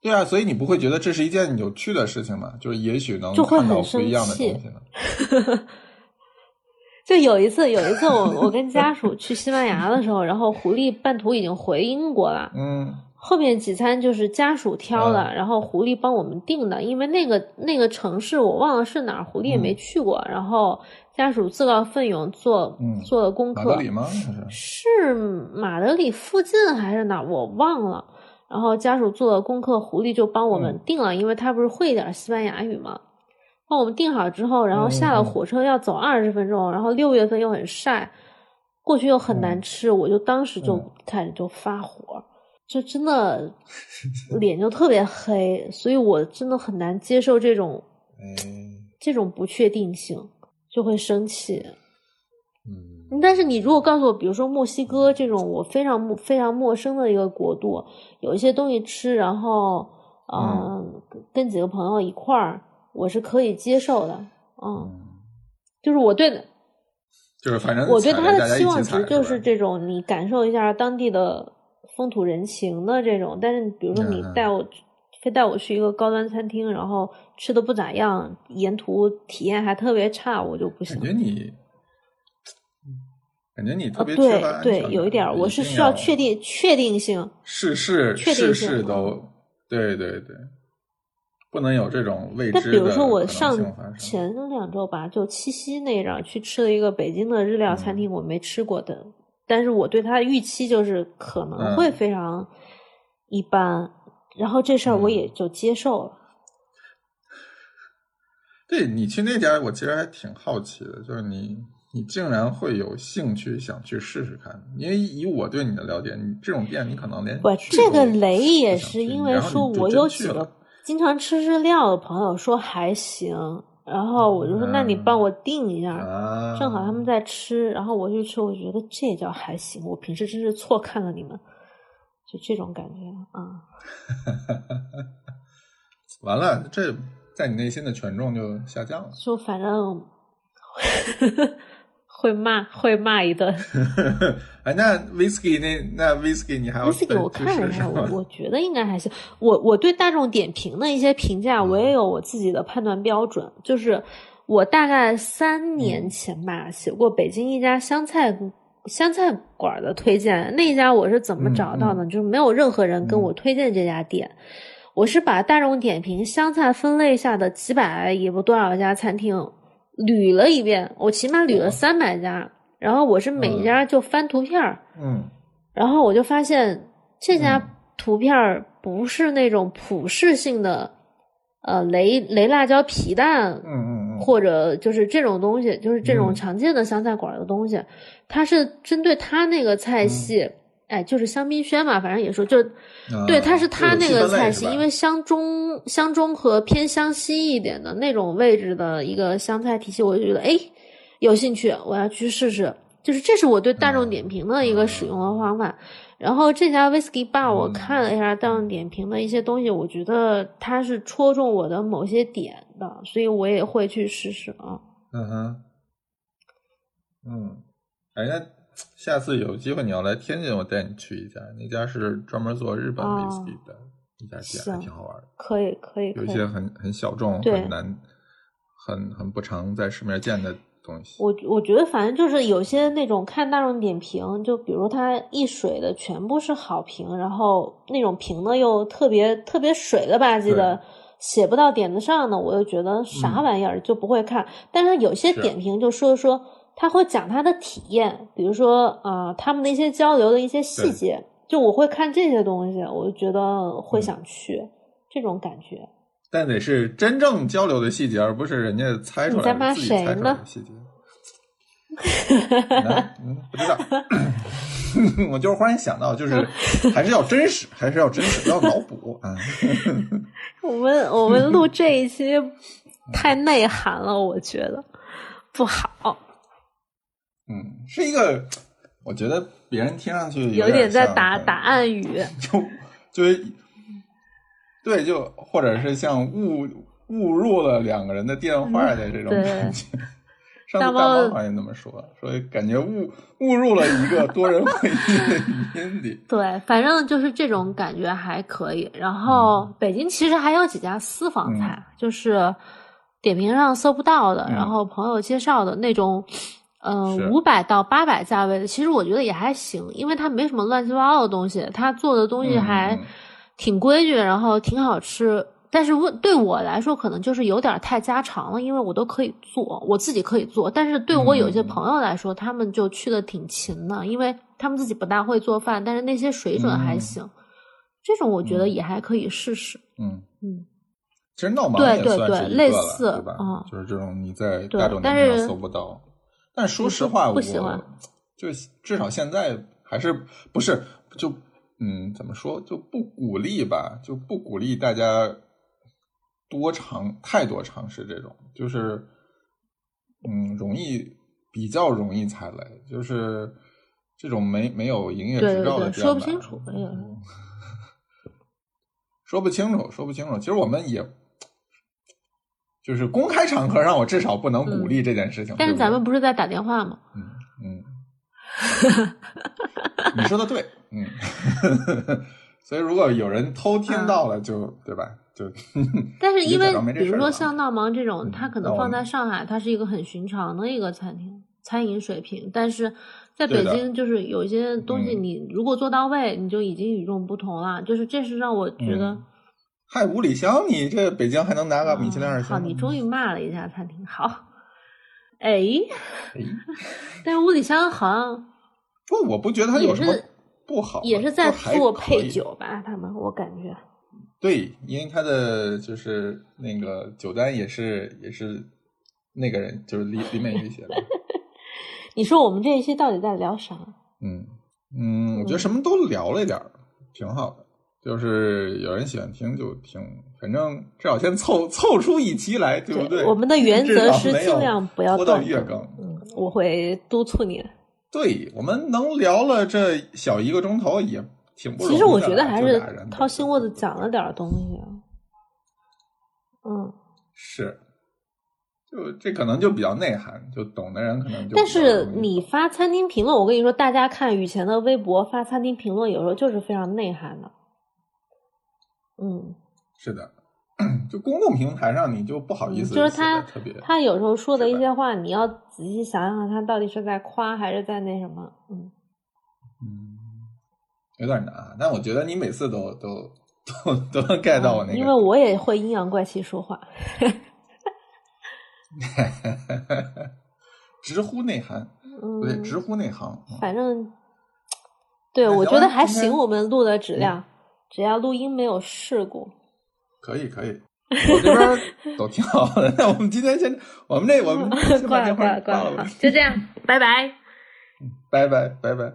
对啊，所以你不会觉得这是一件有趣的事情吗？就是也许能看到不一样的东西呢。就有一次，有一次我我跟家属去西班牙的时候，然后狐狸半途已经回英国了。嗯，后面几餐就是家属挑的，然后狐狸帮我们订的，因为那个那个城市我忘了是哪儿，狐狸也没去过。然后家属自告奋勇做做了功课。马德里吗？是马德里附近还是哪儿？我忘了。然后家属做了功课，狐狸就帮我们订了，因为他不是会一点西班牙语嘛。帮我们订好之后，然后下了火车要走二十分钟，然后六月份又很晒，过去又很难吃，我就当时就开始就发火，就真的脸就特别黑，所以我真的很难接受这种这种不确定性，就会生气。嗯，但是你如果告诉我，比如说墨西哥这种我非常陌非常陌生的一个国度，有一些东西吃，然后嗯，跟几个朋友一块儿。我是可以接受的，嗯，就是我对的，就是反正我对他的期望值就是这种，你感受一下当地的风土人情的这种。但是比如说你带我，非带我去一个高端餐厅，然后吃的不咋样，沿途体验还特别差，我就不行。感觉你，感觉你特别对对，有一点，我是需要确定确定性，事事事事都对对对。不能有这种未知的那比如说，我上前两周吧，就七夕那阵去吃了一个北京的日料餐厅，我没吃过的，但是我对它的预期就是可能会非常一般，然后这事儿我也就接受了。对你去那家，我其实还挺好奇的，就是你你竟然会有兴趣想去试试看，因为以我对你的了解，你这种店你可能连不这个雷也是因为说我有几个。经常吃日料的朋友说还行，然后我就说那你帮我订一下，正好他们在吃，然后我去吃，我觉得这叫还行。我平时真是错看了你们，就这种感觉啊。完了，这在你内心的权重就下降了。就反正。会骂，会骂一顿。哎，那 whisky 那那 whisky 你还要 whisky 我看了一下，我我觉得应该还行。我我对大众点评的一些评价，我也有我自己的判断标准。就是我大概三年前吧，写过北京一家湘菜湘菜馆的推荐。那家我是怎么找到的？就是没有任何人跟我推荐这家店。我是把大众点评湘菜分类下的几百也不多少家餐厅。捋了一遍，我起码捋了三百家，然后我是每家就翻图片儿，嗯，然后我就发现这家图片儿不是那种普适性的，呃，雷雷辣椒皮蛋，嗯嗯嗯，或者就是这种东西，就是这种常见的湘菜馆的东西，它是针对它那个菜系。哎，就是香槟轩嘛，反正也说，就对，它是它那个菜系，因为湘中、湘中和偏湘西一点的那种位置的一个湘菜体系，我就觉得哎，有兴趣，我要去试试。就是这是我对大众点评的一个使用的方法。然后这家 Whisky Bar 我看了一下大众点评的一些东西，我觉得它是戳中我的某些点的，所以我也会去试试啊。嗯哼，嗯，哎那。下次有机会你要来天津，我带你去一家，那家是专门做日本威士忌的一家店，还挺好玩的。可以，可以，有一些很很小众、很难、很很不常在市面见的东西。我我觉得，反正就是有些那种看大众点评，就比如它一水的全部是好评，然后那种评的又特别特别水了吧唧的。写不到点子上呢，我又觉得啥玩意儿就不会看。但是有些点评就说说，他会讲他的体验，比如说啊，他们的一些交流的一些细节，就我会看这些东西，我就觉得会想去这种感觉。但得是真正交流的细节，而不是人家猜出来自己猜出来的细节。嗯，不知道。我就是忽然想到，就是还是要真实，还是要真实，不要脑补啊。我们我们录这一期太内涵了，我觉得不好。嗯，是一个，我觉得别人听上去有点在打打暗语，就就是对，就或者是像误误入了两个人的电话的这种感觉。上次大猫好像那么说，说感觉误误入了一个多人会议的语音里。对，反正就是这种感觉还可以。然后北京其实还有几家私房菜，就是点评上搜不到的，然后朋友介绍的那种，嗯，五百到八百价位的，其实我觉得也还行，因为它没什么乱七八糟的东西，它做的东西还挺规矩，然后挺好吃。但是问对我来说，可能就是有点太家常了，因为我都可以做，我自己可以做。但是对我有些朋友来说，他们就去的挺勤的，因为他们自己不大会做饭，但是那些水准还行。这种我觉得也还可以试试。嗯嗯，其实闹忙对对对，类似对吧？就是这种你在大众点评上搜不到。但说实话，我就至少现在还是不是就嗯怎么说就不鼓励吧，就不鼓励大家。多尝太多尝试这种，就是嗯，容易比较容易踩雷，就是这种没没有营业执照的店，说不清楚，说不清楚，说不清楚。其实我们也就是公开场合让，我至少不能鼓励这件事情。但是咱们不是在打电话吗？嗯嗯，你说的对，嗯。所以如果有人偷听到了，就对吧？就，但是因为比如说像闹忙这种，它可能放在上海，它是一个很寻常的一个餐厅，餐饮水平。但是在北京，就是有一些东西，你如果做到位，你就已经与众不同了。就是这是让我觉得，嗨，五里香，你这北京还能拿个米其林二星？好，你终于骂了一下餐厅。好，哎，但是五里香好像 不，我不觉得它有什么不好，也是在做配酒吧？他们我感觉。对，因为他的就是那个酒单也是也是那个人，就是李李美玉写的。你说我们这一期到底在聊啥？嗯嗯，我觉得什么都聊了一点挺好的。就是有人喜欢听就听，反正至少先凑凑出一期来，对不对？我们的原则是尽量不要拖到月更。嗯，我会督促你。对我们能聊了这小一个钟头也挺不容易。其实我觉得还是掏心窝子讲了点东西，嗯，是，就这可能就比较内涵，就懂的人可能就。但是你发餐厅评论，我跟你说，大家看雨前的微博发餐厅评论，有时候就是非常内涵的，嗯，是的，就公共平台上你就不好意思，就是他特别，他有时候说的一些话，你要仔细想想，他到底是在夸还是在那什么，嗯嗯。有点难，但我觉得你每次都都都都能 get 到我那个，因为我也会阴阳怪气说话，直呼内涵，不对，直呼内行。反正，对我觉得还行，我们录的质量，只要录音没有事故，可以可以，我这边 都挺好的。那我们今天先，我们这我们 挂了挂了挂了，就这样，拜拜，拜拜拜拜。